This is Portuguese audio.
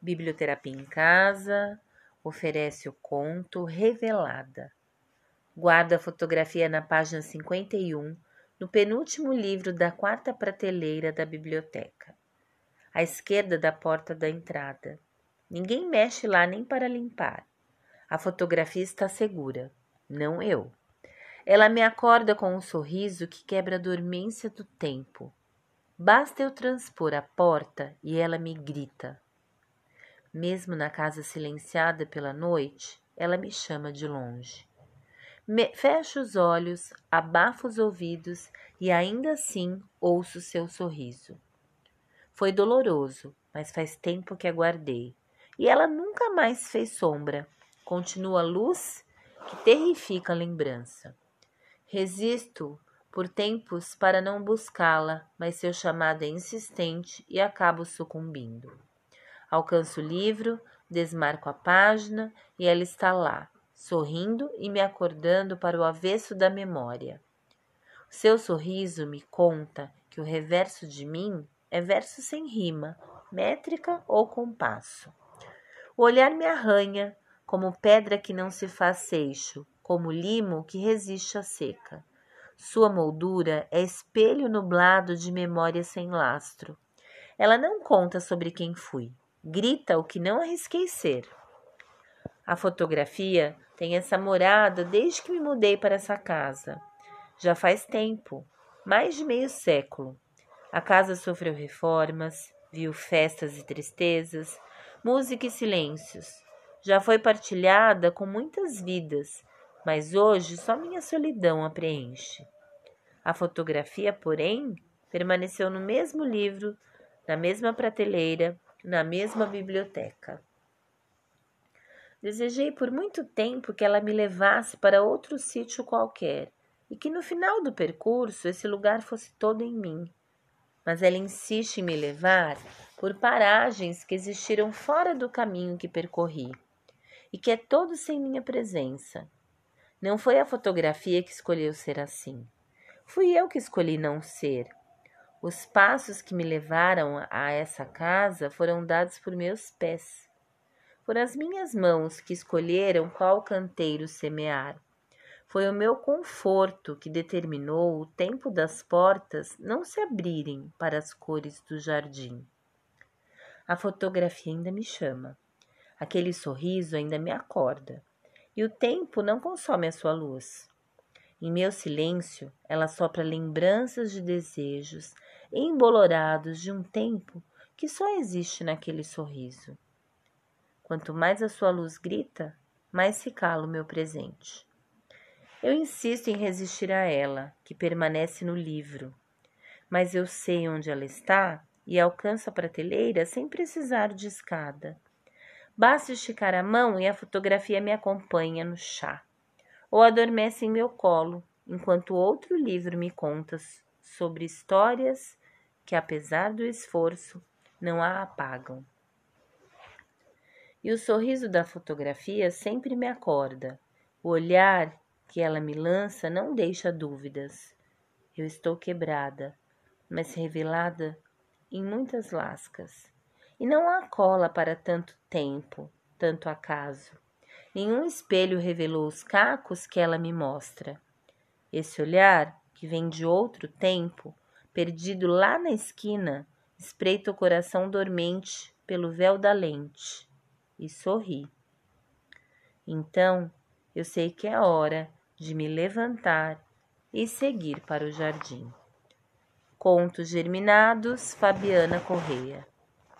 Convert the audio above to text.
Biblioterapia em Casa oferece o conto Revelada. Guarda a fotografia na página 51, no penúltimo livro da quarta prateleira da biblioteca, à esquerda da porta da entrada. Ninguém mexe lá nem para limpar. A fotografia está segura, não eu. Ela me acorda com um sorriso que quebra a dormência do tempo. Basta eu transpor a porta e ela me grita. Mesmo na casa silenciada pela noite, ela me chama de longe. Me fecho os olhos, abafo os ouvidos e ainda assim ouço seu sorriso. Foi doloroso, mas faz tempo que aguardei. E ela nunca mais fez sombra. Continua luz que terrifica a lembrança. Resisto por tempos para não buscá-la, mas seu chamado é insistente e acabo sucumbindo. Alcanço o livro, desmarco a página e ela está lá, sorrindo e me acordando para o avesso da memória. O seu sorriso me conta que o reverso de mim é verso sem rima, métrica ou compasso. O olhar me arranha, como pedra que não se faz seixo, como limo que resiste à seca. Sua moldura é espelho nublado de memória sem lastro. Ela não conta sobre quem fui, grita o que não arrisquei ser. A fotografia tem essa morada desde que me mudei para essa casa. Já faz tempo, mais de meio século. A casa sofreu reformas, viu festas e tristezas, música e silêncios. Já foi partilhada com muitas vidas, mas hoje só minha solidão a preenche. A fotografia, porém, permaneceu no mesmo livro, na mesma prateleira, na mesma biblioteca. Desejei por muito tempo que ela me levasse para outro sítio qualquer e que no final do percurso esse lugar fosse todo em mim. Mas ela insiste em me levar por paragens que existiram fora do caminho que percorri e que é todo sem minha presença. Não foi a fotografia que escolheu ser assim. Fui eu que escolhi não ser. Os passos que me levaram a essa casa foram dados por meus pés. Foram as minhas mãos que escolheram qual canteiro semear. Foi o meu conforto que determinou o tempo das portas não se abrirem para as cores do jardim. A fotografia ainda me chama. Aquele sorriso ainda me acorda. E o tempo não consome a sua luz. Em meu silêncio, ela sopra lembranças de desejos embolorados de um tempo que só existe naquele sorriso. Quanto mais a sua luz grita, mais se cala o meu presente. Eu insisto em resistir a ela, que permanece no livro, mas eu sei onde ela está e alcanço a prateleira sem precisar de escada. Basta esticar a mão e a fotografia me acompanha no chá ou adormece em meu colo, enquanto outro livro me conta sobre histórias que, apesar do esforço, não a apagam. E o sorriso da fotografia sempre me acorda. O olhar que ela me lança não deixa dúvidas. Eu estou quebrada, mas revelada em muitas lascas. E não há cola para tanto tempo, tanto acaso. Nenhum espelho revelou os cacos que ela me mostra. Esse olhar, que vem de outro tempo, perdido lá na esquina, espreita o coração dormente pelo véu da lente e sorri. Então eu sei que é hora de me levantar e seguir para o jardim. Contos Germinados, Fabiana Correia.